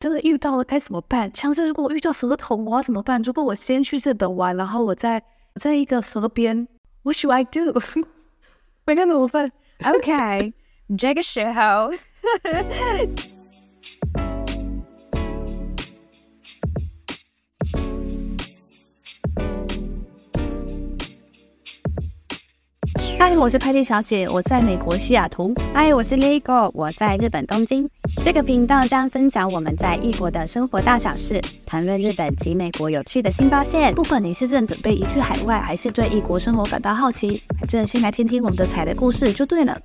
真的遇到了该怎么办？像是如果我遇到河童，我要怎么办？如果我先去日本玩，然后我在我在一个河边，What should I do？没该怎么办？OK，这个时候。嗨，我是派蒂小姐，我在美国西雅图。嗨，我是 Lego，我在日本东京。这个频道将分享我们在异国的生活大小事，谈论日本及美国有趣的新发现。不管你是正准备移居海外，还是对异国生活感到好奇，还是先来听听我们的彩的故事就对了。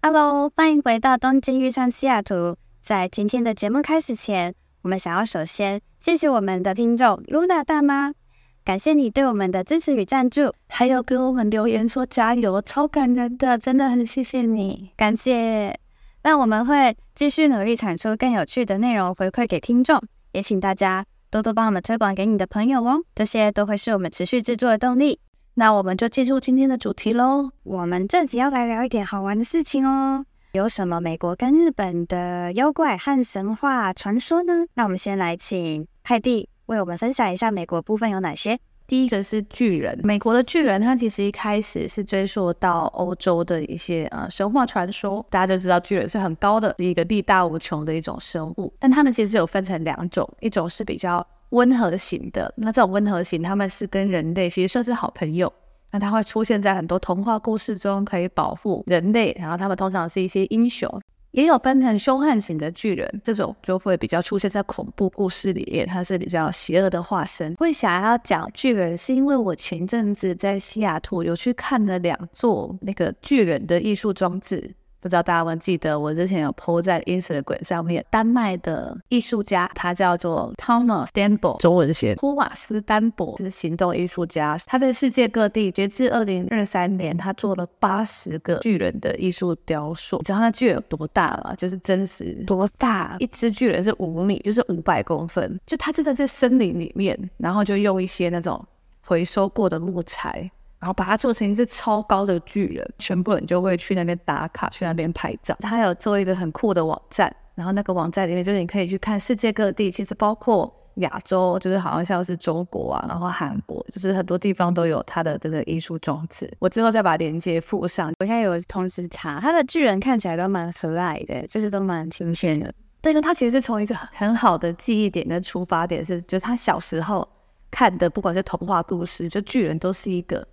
Hello，欢迎回到东京遇上西雅图。在今天的节目开始前，我们想要首先谢谢我们的听众 Luna 大妈。感谢你对我们的支持与赞助，还有给我们留言说加油，超感人的，真的很谢谢你，感谢。那我们会继续努力产出更有趣的内容回馈给听众，也请大家多多帮我们推广给你的朋友哦，这些都会是我们持续制作的动力。那我们就进入今天的主题喽，我们这集要来聊一点好玩的事情哦。有什么美国跟日本的妖怪和神话传说呢？那我们先来请派蒂。为我们分享一下美国部分有哪些？第一个是巨人，美国的巨人，它其实一开始是追溯到欧洲的一些呃神话传说，大家就知道巨人是很高的，是一个力大无穷的一种生物。但他们其实有分成两种，一种是比较温和型的，那这种温和型，他们是跟人类其实算是好朋友，那它会出现在很多童话故事中，可以保护人类，然后他们通常是一些英雄。也有分成凶悍型的巨人，这种就会比较出现在恐怖故事里面，它是比较邪恶的化身。会想要讲巨人，是因为我前阵子在西雅图有去看了两座那个巨人的艺术装置。不知道大家有没有记得，我之前有 po 在 Instagram 上面，丹麦的艺术家，他叫做 Thomas Stenborg，中文写托马斯丹博，是行动艺术家。他在世界各地，截至二零二三年，他做了八十个巨人的艺术雕塑。你知道那巨人有多大吗？就是真实多大？一只巨人是五米，就是五百公分。就他真的在森林里面，然后就用一些那种回收过的木材。然后把它做成一只超高的巨人，全部人就会去那边打卡，去那边拍照。他有做一个很酷的网站，然后那个网站里面就是你可以去看世界各地，其实包括亚洲，就是好像像是中国啊，然后韩国，就是很多地方都有他的这个艺术装置。我之后再把链接附上。我现在有同时查，他的巨人看起来都蛮可爱的，就是都蛮亲切的。对，因他其实是从一个很好的记忆点跟出发点是，就是他小时候看的，不管是童话故事，就巨人都是一个。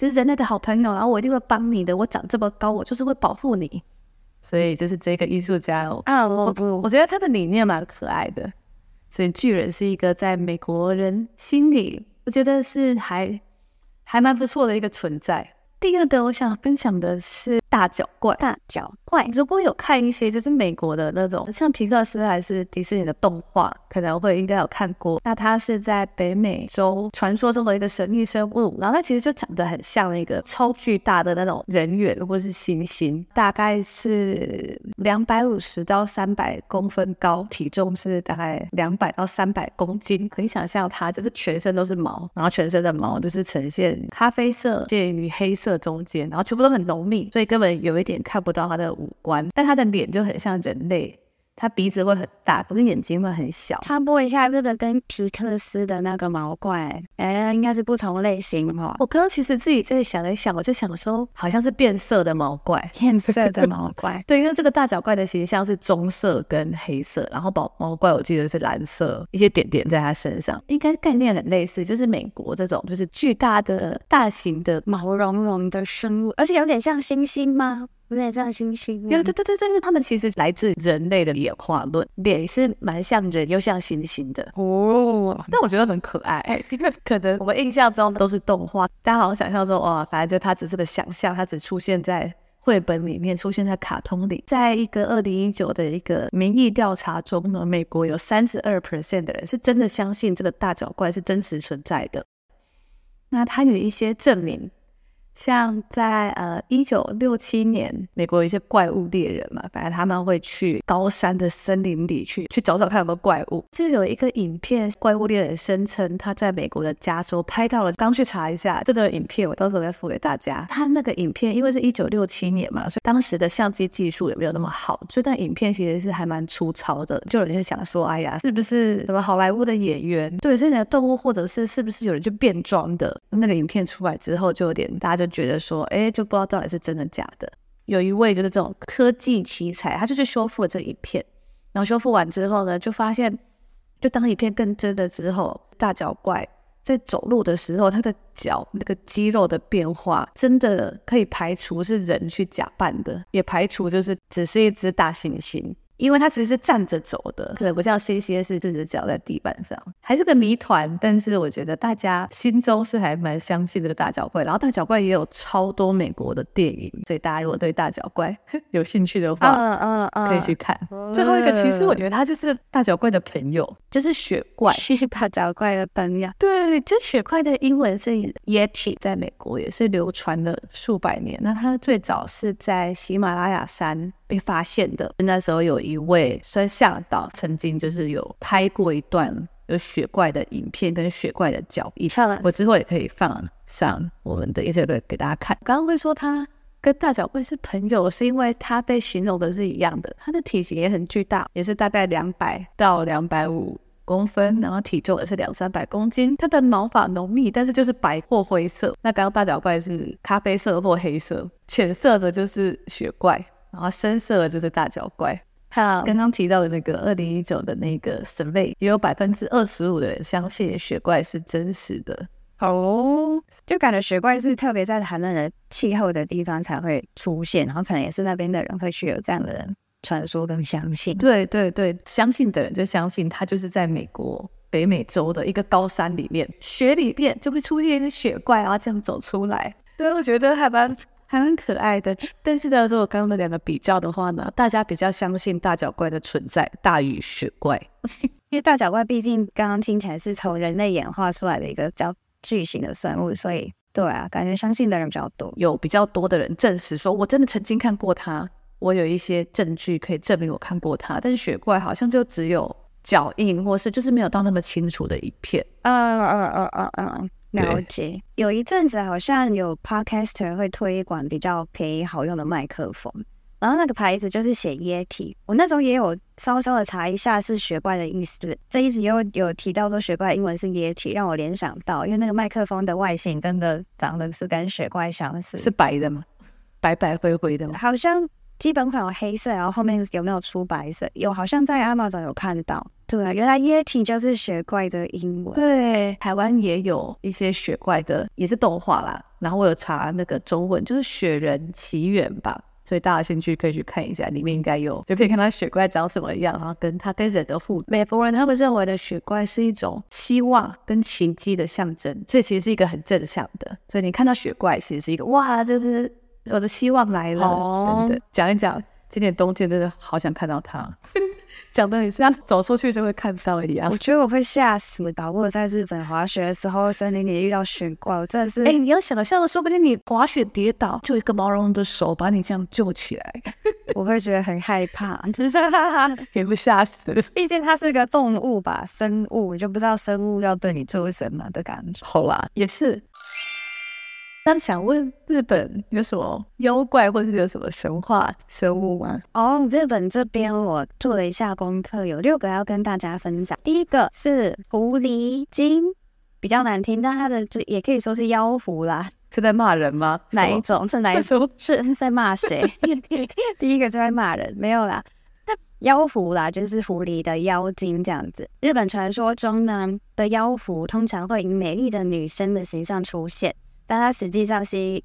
就是人类的好朋友，然后我一定会帮你的。我长这么高，我就是会保护你。所以就是这个艺术家哦，啊，我我觉得他的理念蛮可爱的。所以巨人是一个在美国人心里，我觉得是还还蛮不错的一个存在。第二个我想分享的是。大脚怪，大脚怪。如果有看一些就是美国的那种，像皮克斯还是迪士尼的动画，可能会应该有看过。那它是在北美洲传说中的一个神秘生物，然后它其实就长得很像那个超巨大的那种人猿或是猩猩，大概是两百五十到三百公分高，体重是大概两百到三百公斤。可以想象它就是全身都是毛，然后全身的毛就是呈现咖啡色介于黑色中间，然后全部都很浓密，所以跟们有一点看不到他的五官，但他的脸就很像人类。他鼻子会很大，可是眼睛会很小。插播一下，这个跟皮克斯的那个毛怪，哎，应该是不同类型哈。我刚刚其实自己在想一想，我就想说，好像是变色的毛怪，变色的毛怪。对，因为这个大脚怪的形象是棕色跟黑色，然后毛毛怪我记得是蓝色，一些点点在它身上，应该概念很类似，就是美国这种就是巨大的大型的毛茸茸的生物，而且有点像猩猩吗？有点像猩猩，对对对对，因为他们其实来自人类的演化论，脸是蛮像人又像猩猩的哦，但我觉得很可爱，因为可能我们印象中都是动画，大家好像想象中哇，反正就它只是个想象，它只出现在绘本里面，出现在卡通里。在一个二零一九的一个民意调查中呢，美国有三十二 percent 的人是真的相信这个大脚怪是真实存在的。那它有一些证明。像在呃一九六七年，美国有一些怪物猎人嘛，反正他们会去高山的森林里去去找找看有没有怪物。就有一个影片，怪物猎人声称他在美国的加州拍到了，刚去查一下这个影片，我到时候再附给大家。他那个影片因为是一九六七年嘛，所以当时的相机技术也没有那么好，所以那影片其实是还蛮粗糙的。就有人就想说，哎呀，是不是什么好莱坞的演员？对，这里的动物，或者是是不是有人就变装的？那个影片出来之后，就有点大家就。觉得说，哎，就不知道到底是真的假的。有一位就是这种科技奇才，他就去修复了这一片，然后修复完之后呢，就发现，就当一片更真的之后，大脚怪在走路的时候，他的脚那个肌肉的变化，真的可以排除是人去假扮的，也排除就是只是一只大猩猩。因为它其实是站着走的，可能不像些些是这只脚在地板上，还是个谜团。但是我觉得大家心中是还蛮相信这个大脚怪。然后大脚怪也有超多美国的电影，所以大家如果对大脚怪 有兴趣的话，嗯嗯嗯，可以去看。嗯、最后一个其实我觉得他就是大脚怪的朋友，就是雪怪，是大脚怪的朋友。对，这雪怪的英文是 Yeti，在美国也是流传了数百年。那它最早是在喜马拉雅山被发现的，那时候有一。位山向导曾经就是有拍过一段有雪怪的影片跟雪怪的脚印，我之后也可以放上我们的 Instagram 给大家看。刚刚会说他跟大脚怪是朋友，是因为他被形容的是一样的，他的体型也很巨大，也是大概两百到两百五公分，然后体重也是两三百公斤。它的毛发浓密，但是就是白或灰色。那刚刚大脚怪是咖啡色或黑色，浅色的就是雪怪，然后深色的就是大脚怪。好，刚刚提到的那个二零一九的那个 survey，也有百分之二十五的人相信雪怪是真实的。哦，就感觉雪怪是特别在寒冷的气候的地方才会出现，然后可能也是那边的人会去有这样的传说跟相信。对对对，相信的人就相信他就是在美国北美洲的一个高山里面，雪里面就会出现一只雪怪，然后这样走出来。对，我觉得还蛮。还蛮可爱的，但是呢，如果刚刚的两个比较的话呢，大家比较相信大脚怪的存在大于雪怪，因为大脚怪毕竟刚刚听起来是从人类演化出来的一个比较巨型的生物，所以对啊，感觉相信的人比较多，有比较多的人证实说我真的曾经看过它，我有一些证据可以证明我看过它，但是雪怪好像就只有脚印，或是就是没有到那么清楚的一片，嗯嗯嗯嗯嗯。了解，有一阵子好像有 podcaster 会推广比较便宜好用的麦克风，然后那个牌子就是写 Yeti。我那时候也有稍稍的查一下是雪怪的意思，这一直有有提到说雪怪英文是 Yeti，让我联想到，因为那个麦克风的外形真的长得是跟雪怪相似，是白的吗？白白灰灰的吗？好像。基本款有黑色，然后后面有没有出白色？有，好像在 Amazon 有看到。对啊，原来 Yeti 就是雪怪的英文。对，台湾也有一些雪怪的，也是动画啦。然后我有查那个中文，就是《雪人奇缘》吧。所以大家兴趣可以去看一下，里面应该有，就可以看到雪怪长什么样，然后跟它跟人的互动。美国人他们认为的雪怪是一种希望跟奇迹的象征，所以其实是一个很正向的。所以你看到雪怪，其实是一个哇，就是。我的希望来了，哦、讲一讲，今年冬天真的好想看到它，讲的很像走出去就会看到一样。我觉得我会吓死，搞不好在日本滑雪的时候，森林里遇到雪怪，我真的是。哎、欸，你要想象，说不定你滑雪跌倒，就一个毛茸茸的手把你这样救起来，我会觉得很害怕，也会吓死。毕竟它是个动物吧，生物，你就不知道生物要对你做什么的感觉。好啦，也是。那想问日本有什么妖怪，或者是有什么神话生物吗？哦，日本这边我做了一下功课，有六个要跟大家分享。第一个是狐狸精，比较难听，但它的就也可以说是妖狐啦。是在骂人吗？哪一种？是哪一种？是在骂谁？第一个就在骂人，没有啦。妖狐啦，就是狐狸的妖精这样子。日本传说中呢的妖狐，通常会以美丽的女生的形象出现。但它实际上是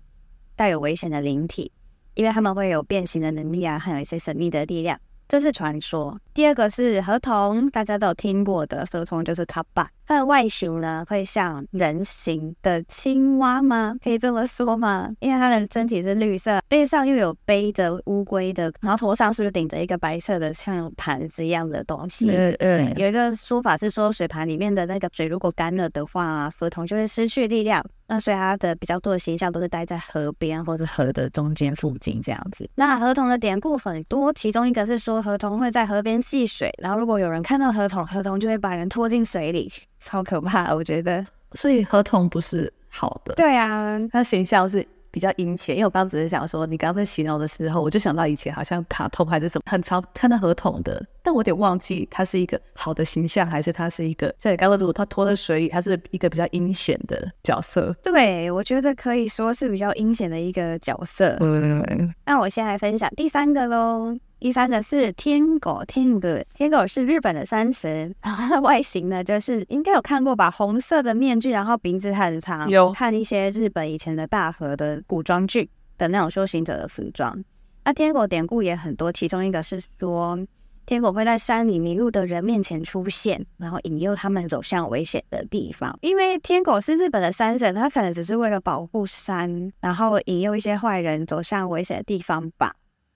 带有危险的灵体，因为他们会有变形的能力啊，还有一些神秘的力量，这是传说。第二个是河童，大家都有听过的，河童就是卡巴。它的外形呢，会像人形的青蛙吗？可以这么说吗？因为它的身体是绿色，背上又有背着乌龟的，然后头上是不是顶着一个白色的像盘子一样的东西？嗯嗯。有一个说法是说，水盘里面的那个水如果干了的话，河童就会失去力量。那所以它的比较多的形象都是待在河边或者河的中间附近这样子。那河童的典故很多，其中一个是说河童会在河边戏水，然后如果有人看到河童，河童就会把人拖进水里，超可怕，我觉得。所以合同不是好的。对啊，他形象是。比较阴险，因为我刚刚只是想说，你刚刚在形容的时候，我就想到以前好像卡通还是什么，很常看到合同的，但我有点忘记他是一个好的形象，还是他是一个像你刚刚如果他拖在水里，他是一个比较阴险的角色。对，我觉得可以说是比较阴险的一个角色。嗯，那我先来分享第三个喽。第三个是天狗，天狗，天狗是日本的山神，然 后它的外形呢，就是应该有看过吧，红色的面具，然后鼻子很长，有看一些日本以前的大河的古装剧的那种修行者的服装。那天狗典故也很多，其中一个是说，天狗会在山里迷路的人面前出现，然后引诱他们走向危险的地方。因为天狗是日本的山神，他可能只是为了保护山，然后引诱一些坏人走向危险的地方吧，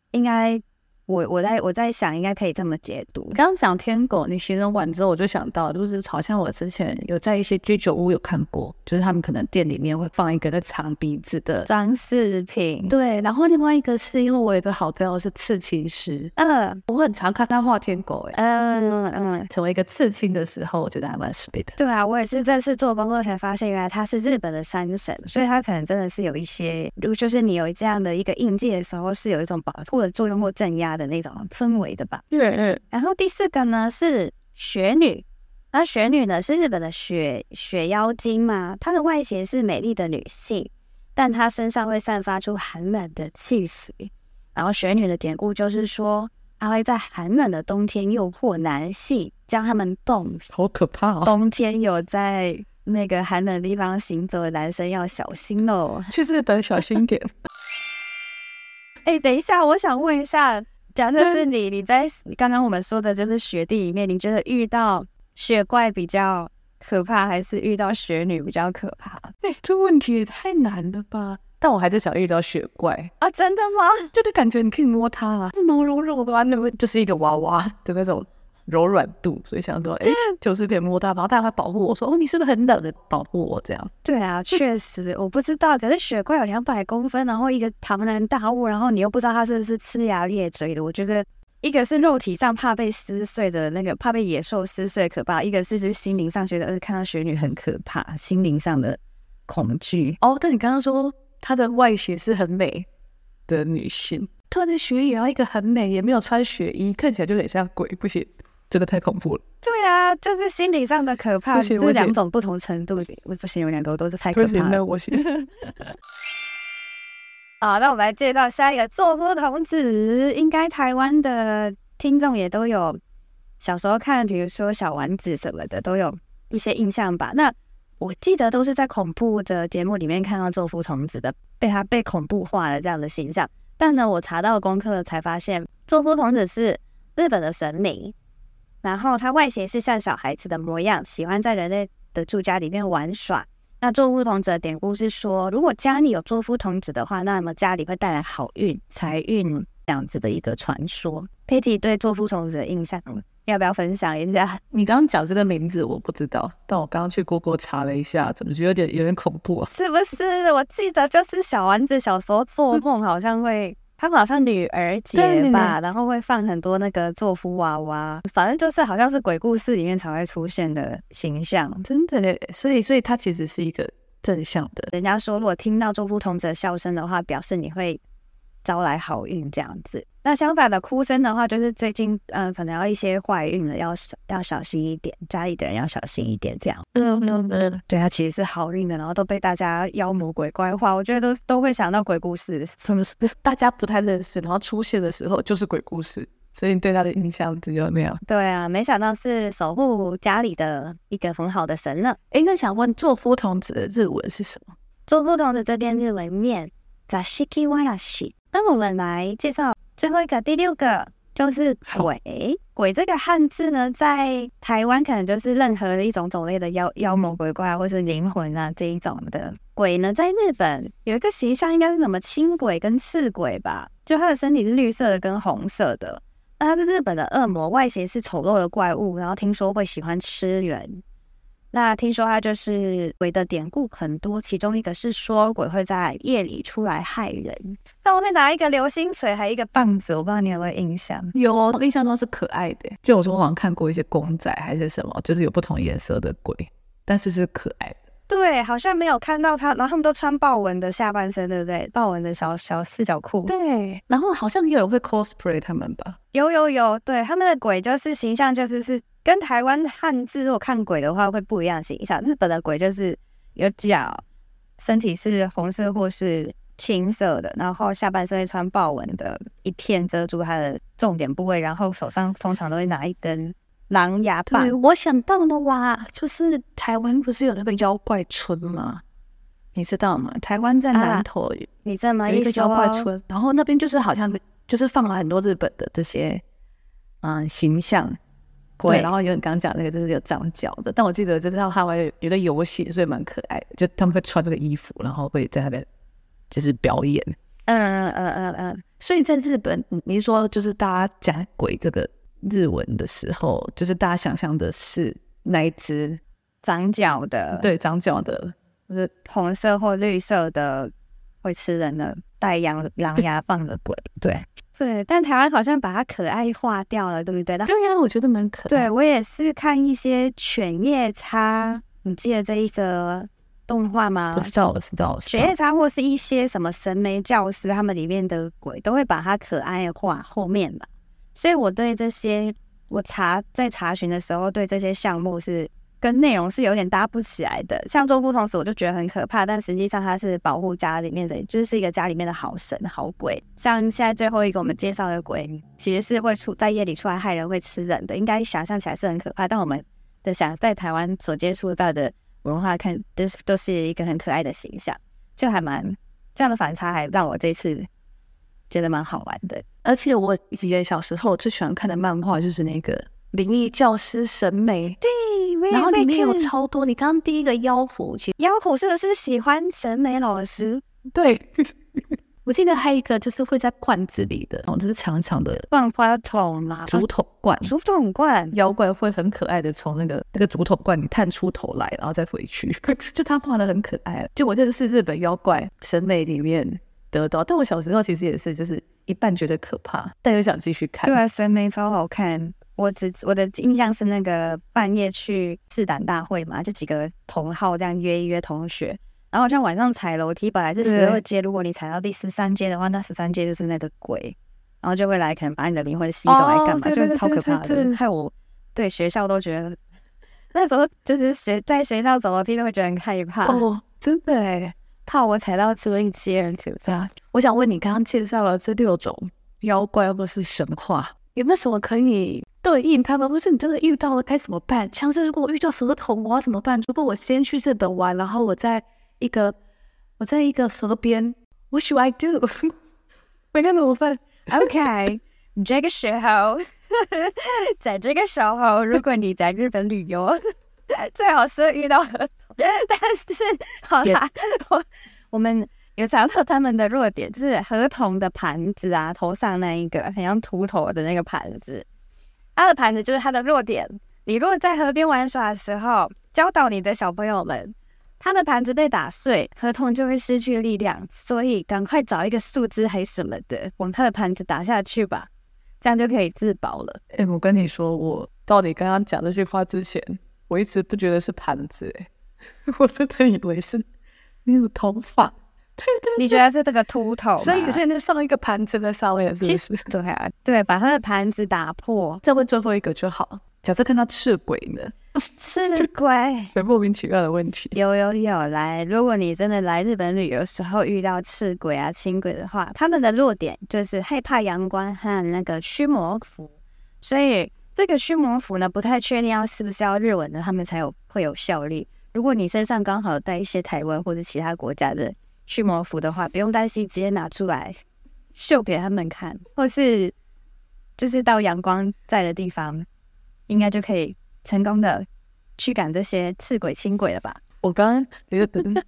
应该。我我在我在想，应该可以这么解读。刚刚讲天狗，你形容完之后，我就想到，就是好像我之前有在一些居酒屋有看过，就是他们可能店里面会放一个那长鼻子的装饰品。对，然后另外一个是因为我有一个好朋友是刺青师，嗯，我很常看他画天狗，哎，嗯嗯，成为一个刺青的时候，我觉得还蛮 sweet 的。对啊，我也是这次做工作才发现，原来他是日本的山神，所以他可能真的是有一些，如果就是你有这样的一个印记的时候，是有一种保护的作用或镇压的那种氛围的吧，嗯嗯。然后第四个呢是雪女，那雪女呢是日本的雪雪妖精嘛，她的外形是美丽的女性，但她身上会散发出寒冷的气息。然后雪女的典故就是说，她会在寒冷的冬天诱惑男性，将他们冻，好可怕哦！冬天有在那个寒冷的地方行走的男生要小心哦，去日本小心点。哎、欸，等一下，我想问一下，假设是你，你在刚刚我们说的就是雪地里面，你觉得遇到雪怪比较可怕，还是遇到雪女比较可怕？哎、欸，这问题也太难了吧！但我还是想遇到雪怪啊！真的吗？就是感觉你可以摸它啊，是毛茸茸的啊，那不就是一个娃娃的那种。柔软度，所以想说，哎、欸，就是可以摸到，然后大家会保护我说，哦，你是不是很冷的保护我这样？对啊，确实，我不知道。可是雪怪有两百公分，然后一个庞然大物，然后你又不知道它是不是呲牙咧嘴的。我觉得一个是肉体上怕被撕碎的那个，怕被野兽撕碎可怕；一个是就是心灵上觉得，呃，看到雪女很可怕，心灵上的恐惧。哦，但你刚刚说她的外形是很美的女性，穿着雪衣，然后一个很美，也没有穿雪衣，看起来就很像鬼，不行。真的太恐怖了。对啊，就是心理上的可怕，是两种不同程度。我不行，有两个都是太可怕了。我行。好，那我们来介绍下一个作夫童子。应该台湾的听众也都有小时候看，比如说小丸子什么的，都有一些印象吧？那我记得都是在恐怖的节目里面看到作夫童子的，被他被恐怖化了这样的形象。但呢，我查到功课才发现，作夫童子是日本的神明。然后它外形是像小孩子的模样，喜欢在人类的住家里面玩耍。那做夫童子的典故是说，如果家里有做夫童子的话，那么家里会带来好运、财运这样子的一个传说。Patty 对做夫童子的印象，要不要分享一下？你刚刚讲这个名字我不知道，但我刚刚去 Google 查了一下，怎么觉得有点有点恐怖啊？是不是？我记得就是小丸子小时候做梦好像会。他们好像女儿节吧，然后会放很多那个做夫娃娃，反正就是好像是鬼故事里面才会出现的形象，真的嘞。所以，所以它其实是一个正向的。人家说，如果听到祝福童子的笑声的话，表示你会招来好运这样子。那相反的哭声的话，就是最近嗯、呃，可能要一些坏运了，要要小心一点，家里的人要小心一点，这样。嗯嗯嗯，对，他其实是好运的，然后都被大家妖魔鬼怪化，我觉得都都会想到鬼故事，是不是？大家不太认识，然后出现的时候就是鬼故事，所以你对他的印象有没有？对啊，没想到是守护家里的一个很好的神呢。诶，那想问座敷童子的日文是什么？座敷童子这边日文念座敷わらし。那我们来介绍。 最后一个，第六个就是鬼。鬼这个汉字呢，在台湾可能就是任何的一种种类的妖妖魔鬼怪，或是灵魂啊这一种的。鬼呢，在日本有一个形象，应该是什么青鬼跟赤鬼吧？就它的身体是绿色的跟红色的。那它是日本的恶魔，外形是丑陋的怪物，然后听说会喜欢吃人。那听说它就是鬼的典故很多，其中一个是说鬼会在夜里出来害人。那我会拿一个流星锤，还有一个棒子，我不知道你有没有印象？有，我印象中是可爱的。就我说我好像看过一些公仔还是什么，就是有不同颜色的鬼，但是是可爱的。对，好像没有看到他，然后他们都穿豹纹的下半身，对不对？豹纹的小小四角裤。对，然后好像也有人会 cosplay 他们吧？有有有，对，他们的鬼就是形象就是是跟台湾汉字如果看鬼的话会不一样形象。日本的鬼就是有脚，身体是红色或是青色的，然后下半身会穿豹纹的一片遮住它的重点部位，然后手上通常都会拿一根。狼牙棒，对，我想到了啦，就是台湾不是有那个妖怪村吗？你知道吗？台湾在南投，啊、你这么一个妖怪村，然后那边就是好像就是放了很多日本的这些嗯形象鬼，对然后有你刚刚讲那个就是有长脚的，但我记得就是他们还有有个游戏，所以蛮可爱的，就他们会穿这个衣服，然后会在那边就是表演。嗯嗯嗯嗯嗯，所以在日本，你说就是大家讲鬼这个。日文的时候，就是大家想象的是那一只长脚的，对，长脚的，就是红色或绿色的会吃人的带羊狼牙棒的鬼，对对。但台湾好像把它可爱化掉了，对不对？对呀、啊，我觉得蛮可爱。对，我也是看一些犬夜叉，你记得这一个动画吗？我知道，我知道。犬夜叉或是一些什么神眉教师，他们里面的鬼都会把它可爱化后面嘛。所以我对这些，我查在查询的时候，对这些项目是跟内容是有点搭不起来的。像做不同时，我就觉得很可怕，但实际上它是保护家里面的，就是一个家里面的好神好鬼。像现在最后一个我们介绍的鬼，其实是会出在夜里出来害人、会吃人的，应该想象起来是很可怕。但我们的想在台湾所接触到的文化看，都都是一个很可爱的形象，就还蛮这样的反差，还让我这次。觉得蛮好玩的，而且我记得小时候最喜欢看的漫画就是那个《灵异教师审美》，对，然后里面有超多。你刚刚第一个妖狐，其实妖狐是不是喜欢审美老师？对，我记得还有一个就是会在罐子里的，哦，就是长长的万花筒嘛，竹筒罐，竹筒罐，妖怪会很可爱的从那个那个竹筒罐里探出头来，然后再回去，就他画的很可爱。就我认识日本妖怪审美里面。得到，但我小时候其实也是，就是一半觉得可怕，但又想继续看。对啊，审美超好看。我只我的印象是那个半夜去试胆大会嘛，就几个同号这样约一约同学，然后像晚上踩楼梯，本来是十二阶，如果你踩到第十三阶的话，那十三阶就是那个鬼，然后就会来可能把你的灵魂吸走来干嘛，就超可怕的。害我对学校都觉得那时候就是学在学校走楼梯都会觉得很害怕。哦，真的哎。怕我踩到这一阶很可怕。我想问你，刚刚介绍了这六种妖怪或是神话，有没有什么可以对应他们？不是你真的遇到了该怎么办？像是如果我遇到河童，我要怎么办？如果我先去日本玩，然后我在一个我在一个河边，What should I do？没该怎么办？OK，这个时候，在这个时候，如果你在日本旅游，最好是遇到河童。但是，好啦，我我们有找到他们的弱点，就是河童的盘子啊，头上那一个很像秃头的那个盘子，他的盘子就是他的弱点。你如果在河边玩耍的时候，教导你的小朋友们，他的盘子被打碎，河童就会失去力量，所以赶快找一个树枝还什么的，往他的盘子打下去吧，这样就可以自保了。哎、我跟你说，我到你刚刚讲这句话之前，我一直不觉得是盘子、哎，我真的以为是那个头发，对对，你觉得是这个秃头？所以现在上一个盘子在上面，是不是？对啊，对，把他的盘子打破。再问最后一个就好。假设看到赤鬼呢？赤鬼，很莫名其妙的问题。有有有，来，如果你真的来日本旅游时候遇到赤鬼啊、青鬼的话，他们的弱点就是害怕阳光和那个驱魔符。所以这个驱魔符呢，不太确定要是不是要日文的，他们才有会有效力。如果你身上刚好带一些台湾或者其他国家的驱魔符的话，不用担心，直接拿出来秀给他们看，或是就是到阳光在的地方，应该就可以成功的驱赶这些赤鬼、青鬼了吧？我刚刚你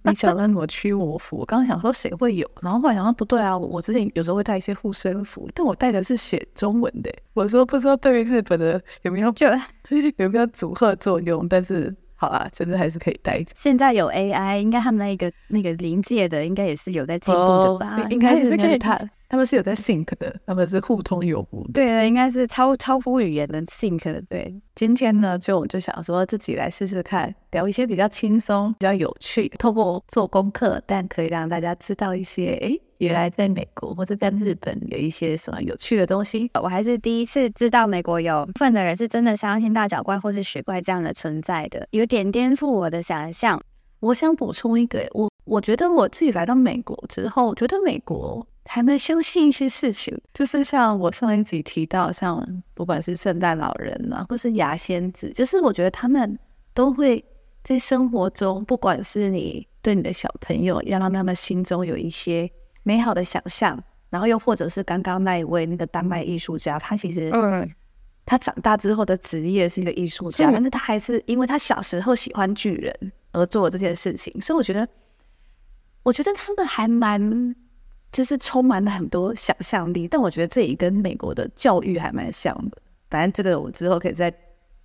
你讲了什么驱魔符？我刚刚想说谁会有，然后后来想说不对啊，我之前有时候会带一些护身符，但我带的是写中文的。我说不知道对于日本的有没有就 有没有组合作用，但是。好啊，真的还是可以带着。现在有 AI，应该他们那个那个临界的，应该也是有在进步的吧？哦、应该是可以他他们是有在 sync 的，他们是互通有无的。对的，应该是超超乎语言的 sync 的。对，今天呢，就我就想说自己来试试看，聊一些比较轻松、比较有趣，透过做功课，但可以让大家知道一些，哎，原来在美国或者在日本有一些什么有趣的东西。我还是第一次知道美国有部分的人是真的相信大脚怪或是雪怪这样的存在的，有点颠覆我的想象。我想补充一个，我我觉得我自己来到美国之后，我觉得美国。还能相信一些事情，就是像我上一集提到，像不管是圣诞老人啊，或是牙仙子，就是我觉得他们都会在生活中，不管是你对你的小朋友，要让他们心中有一些美好的想象，然后又或者是刚刚那一位那个丹麦艺术家，他其实嗯，他长大之后的职业是一个艺术家，但是他还是因为他小时候喜欢巨人而做这件事情，所以我觉得，我觉得他们还蛮。就是充满了很多想象力，但我觉得这也跟美国的教育还蛮像的。反正这个我之后可以再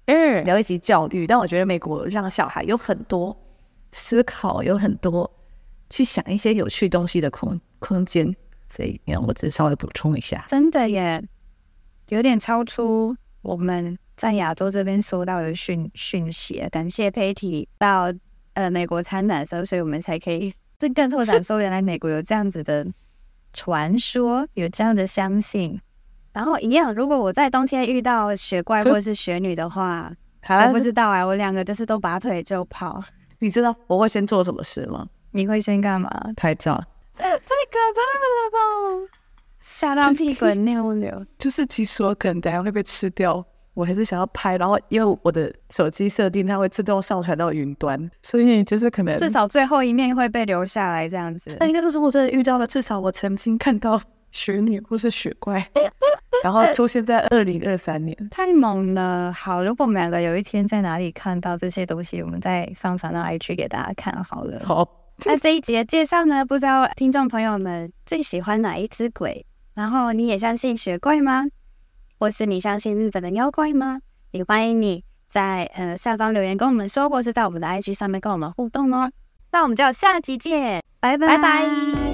嗯聊一集教育。但我觉得美国让小孩有很多思考，有很多去想一些有趣东西的空空间。所以，让我只稍微补充一下。真的耶，有点超出我们在亚洲这边收到的讯讯息。感谢 Patty 到呃美国参展的时候，所以我们才可以这更拓展说，原来美国有这样子的。传说有这样的相信，然后一样。如果我在冬天遇到雪怪或是雪女的话，我不知道啊。我两个就是都拔腿就跑。你知道我会先做什么事吗？你会先干嘛？拍照。太可怕了吧！吓到屁滚尿流。就是其实我可能等下会被吃掉。我还是想要拍，然后因为我的手机设定它会自动上传到云端，所以就是可能至少最后一面会被留下来这样子。那应该就是我真的遇到了，至少我曾经看到雪女或是雪怪，然后出现在二零二三年，太猛了。好，如果我们两个有一天在哪里看到这些东西，我们再上传到 IG 给大家看好了。好，那这一集的介绍呢，不知道听众朋友们最喜欢哪一只鬼？然后你也相信雪怪吗？或是你相信日本的妖怪吗？也欢迎你在呃下方留言跟我们说，或是在我们的 IG 上面跟我们互动哦。那我们就下集见，拜拜拜拜。